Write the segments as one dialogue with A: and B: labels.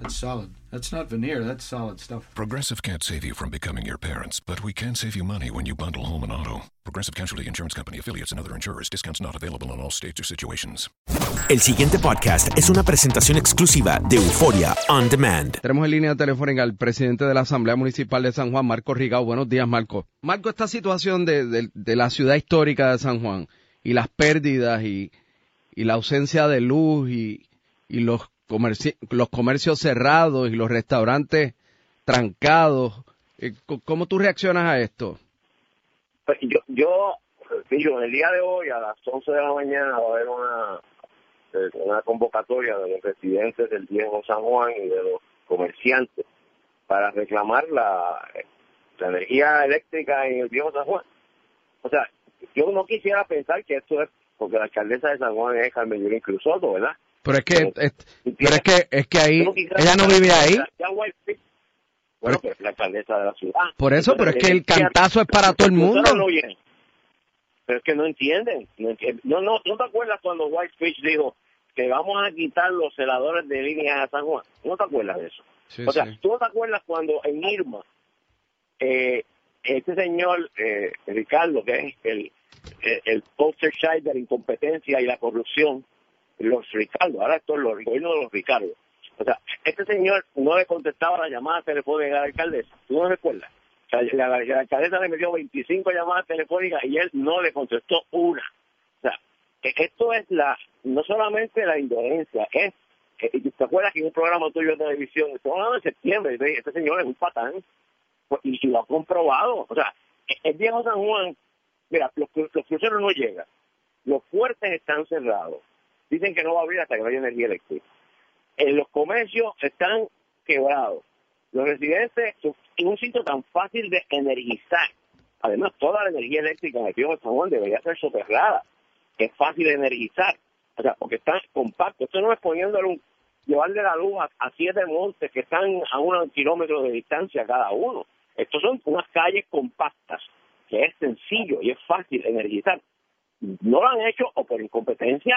A: That's solid. That's not veneer. That's solid stuff.
B: Progressive can't save you from becoming your parents, but we can save you money when you bundle home and auto. Progressive Casualty Insurance Company affiliates and other insurers. Discounts not available in all states or situations.
C: El siguiente podcast es una presentación exclusiva de Euforia On Demand.
D: Tenemos en línea telefónica al presidente de la Asamblea Municipal de San Juan, Marco Rigao. Buenos días, Marco. Marco, esta situación de, de- de la ciudad histórica de San Juan y las pérdidas y, y la ausencia de luz y, y los, los comercios cerrados y los restaurantes trancados, eh, ¿cómo tú reaccionas a esto?
E: Pues yo, yo, el día de hoy a las 11 de la mañana va a haber una, eh, una convocatoria de los residentes del viejo San Juan y de los comerciantes para reclamar la, la energía eléctrica en el viejo San Juan. O sea, yo no quisiera pensar que esto es porque la alcaldesa de San Juan es Carmen Yulín Cruzoto, ¿verdad?
D: Pero es que, es- pero es que, es que ahí, ella no vive ahí.
E: pues la alcaldesa de la ciudad.
D: Por eso, pero es que el cantazo es para todo el mundo.
E: Pero es que no entienden. No, no, no, ¿no te acuerdas cuando Whitefish dijo que vamos a quitar los celadores de línea a San Juan? ¿No te acuerdas de eso?
D: Sí,
E: o sea,
D: sí.
E: ¿tú no te acuerdas cuando en Irma, eh, este señor eh, Ricardo, que es el, el, el poster child de la incompetencia y la corrupción, los Ricardo, ahora esto es los el de los Ricardo. O sea, este señor no le contestaba la llamada telefónica a la alcaldesa. ¿Tú no recuerdas? O sea, la, la- la alcaldesa le metió 25 llamadas telefónicas y él no le contestó una. O sea, que esto es la no solamente la indolencia, es que ¿te acuerdas que en un programa tuyo de televisión, estamos hablando de septiembre, este señor es un patán pues, y, y lo ha comprobado. O sea, el viejo San Juan, mira, los, los cruceros no llegan, los fuertes están cerrados, dicen que no va a abrir hasta que no haya energía eléctrica. En los comercios están quebrados. Los residentes, en un sitio tan fácil de energizar, además toda la energía eléctrica en el viejo San Juan debería ser soterrada, es fácil de energizar, o sea, porque está compacto. Esto no es poniéndole un, llevarle la luz a, a siete montes que están a unos kilómetros de distancia cada uno. Estos son unas calles compactas, que es sencillo y es fácil energizar. No lo han hecho o por incompetencia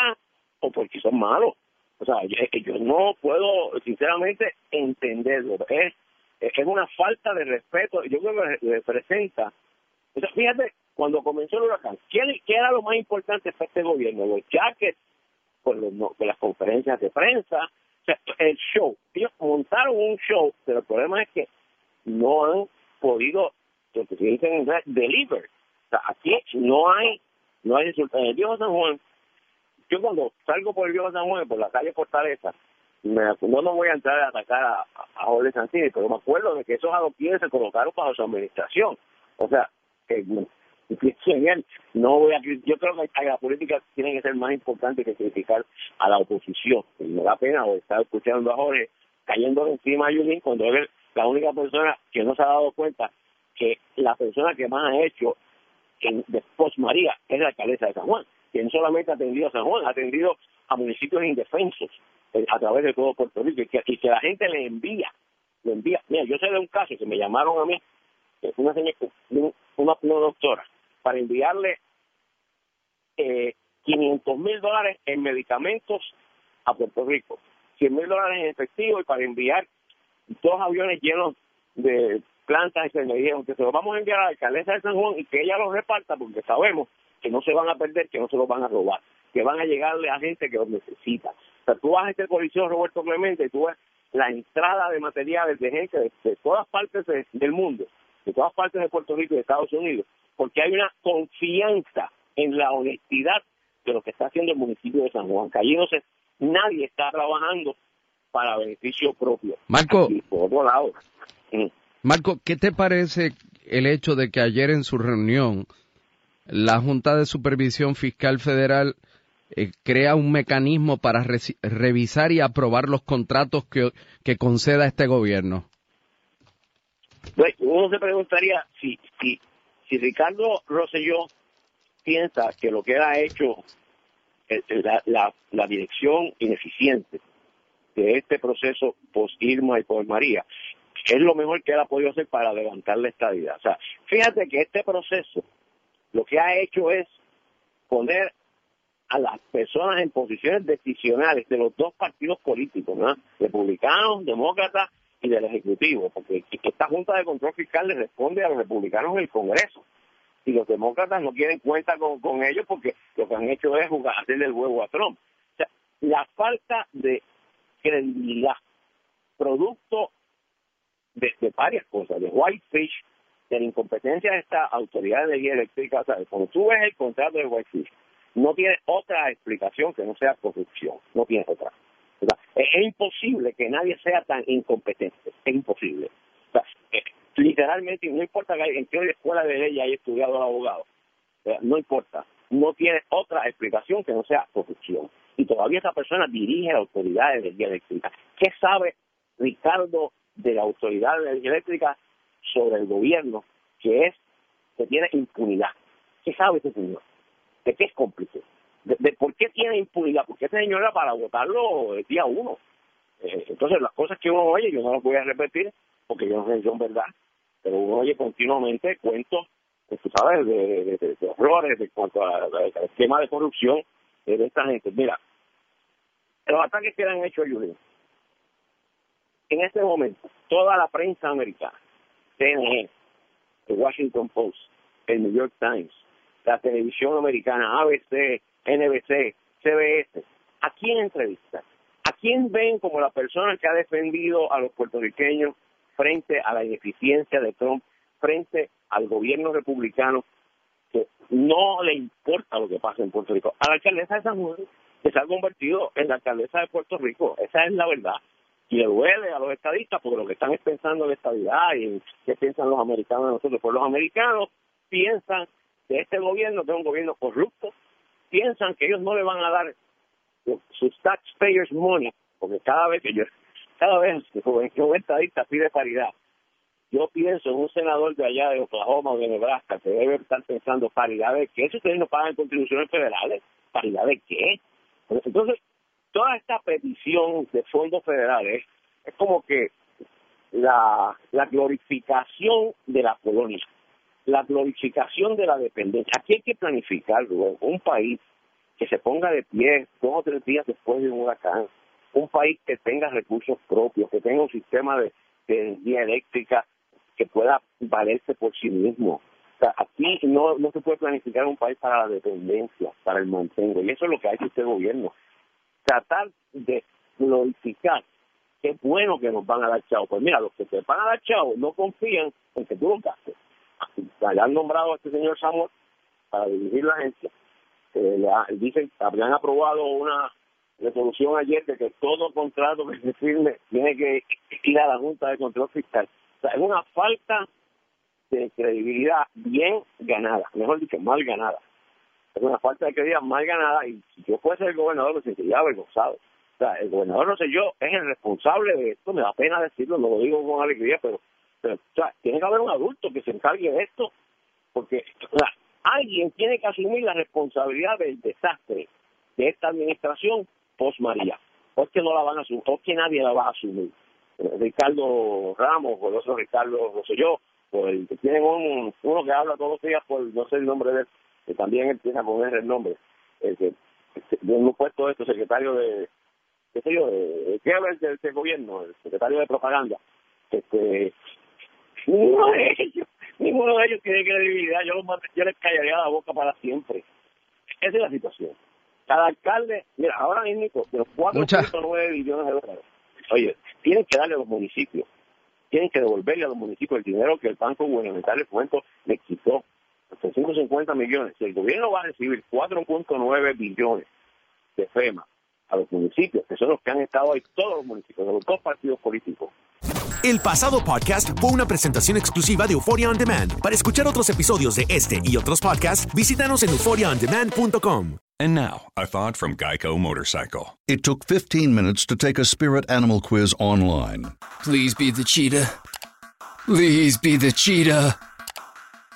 E: o porque son malos. O sea, yo, yo no puedo sinceramente entenderlo. Es, es una falta de respeto. Yo creo que representa. O fíjate, cuando comenzó el huracán, ¿qué, qué era lo más importante para este gobierno? Los jackets, con, los, no- con las conferencias de prensa, el show. Ellos montaron un show, pero el problema es que no han podido, lo que se dice en inglés, deliver. O sea, aquí no hay, no hay resultados. El viejo San Juan, yo cuando salgo por el viejo San Juan, por la calle Fortaleza, me, no, no voy a entrar a atacar a, a Jorge Santini, pero me acuerdo de que esos adoquines se colocaron bajo su administración. O sea, que pienso. No voy a, yo creo que la política tiene que ser más importante que criticar a la oposición. Me da pena estar escuchando a Jorge cayendo encima a Yulín cuando él la única persona que no se ha dado cuenta que la persona que más ha hecho en, de post María es la alcaldesa de San Juan, que no solamente ha atendido a San Juan, ha atendido a municipios indefensos eh, a través de todo Puerto Rico y que, y que la gente le envía, le envía. Mira, yo sé de un caso que me llamaron a mí, fue una, señora, una, una doctora, para enviarle eh, 500 mil dólares en medicamentos a Puerto Rico, 100 mil dólares en efectivo y para enviar dos aviones llenos de plantas y se me que se los vamos a enviar a la alcaldesa de San Juan y que ella los reparta porque sabemos que no se van a perder, que no se los van a robar, que van a llegarle a gente que los necesita. O sea, tú vas a este coliseo Roberto Clemente y tú ves la entrada de materiales de gente de, de todas partes de- del mundo, de todas partes de Puerto Rico y de Estados Unidos, porque hay una confianza en la honestidad de lo que está haciendo el municipio de San Juan. Que allí no se, nadie está trabajando para beneficio propio.
D: Marco.
E: Por otro lado,
D: Marco, ¿qué te parece el hecho de que ayer en su reunión la Junta de Supervisión Fiscal Federal eh, crea un mecanismo para reci- revisar y aprobar los contratos que, que conceda este gobierno?
E: Pues, uno se preguntaría si, si, si Ricardo Rosselló piensa que lo que ha hecho, eh, la, la, la dirección ineficiente de este proceso post Irma y post María, es lo mejor que él ha podido hacer para levantar la estabilidad. O sea, fíjate que este proceso lo que ha hecho es poner a las personas en posiciones decisionales de los dos partidos políticos, ¿no? republicanos, demócratas y del Ejecutivo, porque esta Junta de Control Fiscal le responde a los republicanos en el Congreso. Y los demócratas no quieren cuenta con, ellos porque lo que han hecho es jugar, hacerle el huevo a Trump. O sea, la falta de credibilidad, producto de, de varias cosas, de Whitefish, de la incompetencia de esta autoridad de energía eléctrica. Cuando tú ves el contrato de Whitefish, no tiene otra explicación que no sea corrupción, no tiene otra. Es, imposible que nadie sea tan incompetente, es imposible. Eh, literalmente, no importa que en qué escuela de ley haya estudiado el abogado, no importa, no tiene otra explicación que no sea corrupción. Y todavía esa persona dirige la autoridad de energía eléctrica. ¿Qué sabe Ricardo de la autoridad de energía eléctrica sobre el gobierno, que es que tiene impunidad? ¿Qué sabe ese señor? ¿De qué es cómplice? ¿De, por qué tiene impunidad? Porque ese señor era para votarlo el día uno. Eh, entonces, las cosas que uno oye, yo no las voy a repetir porque yo no sé si son verdad, pero uno oye continuamente cuentos, pues, sabes, de, de, de- horrores de cuanto al esquema de corrupción de esta gente. Mira, los ataques que le han hecho a Yulín, en este momento, toda la prensa americana, CNN, el Washington Post, el New York Times, la televisión americana, ABC, NBC, CBS, ¿a quién entrevistan? ¿A quién ven como la persona que ha defendido a los puertorriqueños frente a la ineficiencia de Trump, frente al gobierno republicano que no le importa lo que pasa en Puerto Rico? A la alcaldesa de San Juan, que se ha convertido en la alcaldesa de Puerto Rico. Esa es la verdad. Y le duele a los estadistas porque lo que están es pensando en estabilidad y en qué piensan los americanos de nosotros. Pues los americanos piensan que este gobierno que es un gobierno corrupto, piensan que ellos no le van a dar sus taxpayers money, porque cada vez que yo, cada vez que un estadista pide paridad, yo pienso en un senador de allá de Oklahoma o de Nebraska que debe estar pensando paridad de qué, si ustedes no pagan contribuciones federales, paridad de qué. Entonces, toda esta petición de fondos federales es como que la, glorificación de la colonia, la glorificación de la dependencia. Aquí hay que planificar, Rubén, un país que se ponga de pie dos o tres días después de un huracán, un país que tenga recursos propios, que tenga un sistema de, energía eléctrica que pueda valerse por sí mismo. Aquí no, no se puede planificar un país para la dependencia, para el mantengo, y eso es lo que ha hecho este gobierno. Tratar de glorificar qué bueno que nos van a dar chavo. Pues mira, los que te van a dar chavo no confían en que tú lo gastes. Le han nombrado a este señor Samuel para dirigir la agencia. Eh, le dicen, habían aprobado una resolución ayer de que todo contrato que se firme tiene que ir a la Junta de Control Fiscal. Es una falta de credibilidad bien ganada, mejor dicho, mal ganada. Es una falta de credibilidad mal ganada y si yo fuese el gobernador me sentiría avergonzado. O sea, el gobernador, no sé yo, es el responsable de esto, me da pena decirlo, no lo digo con alegría, pero, pero o sea, tiene que haber un adulto que se encargue de esto, porque o sea, alguien tiene que asumir la responsabilidad del desastre de esta administración post María. O es que no la van a asumir, o es que nadie la va a asumir. Ricardo Ramos, o el otro Ricardo, no sé yo, o el que tienen un, uno que habla todos los días por, no sé el nombre de él, que también empieza a poner el nombre, el que de un puesto esto, secretario de, qué sé yo, de, ¿qué habla el de este gobierno? El secretario de propaganda. Este, ninguno de ellos, ninguno de ellos tiene credibilidad, yo, los, yo les callaría la boca para siempre. Esa es la situación. Cada alcalde, mira, ahora mismo, de los 4.9 billones de dólares, oye, tienen que darle a los municipios, tienen que devolverle a los municipios el dinero que el Banco Gubernamental de Fomento les quitó, 350 millones. Si el gobierno va a recibir 4.9 billones de FEMA a los municipios, que son los que han estado ahí, todos los municipios, de los dos partidos políticos,
C: El pasado podcast fue una presentación exclusiva de Euphoria On Demand. Para escuchar otros episodios de este y otros podcasts, visítanos en euphoriaondemand.com.
F: And now, a thought from Geico Motorcycle.
G: It took 15 minutes to take a spirit animal quiz online
H: Please be the cheetah. Please be the cheetah.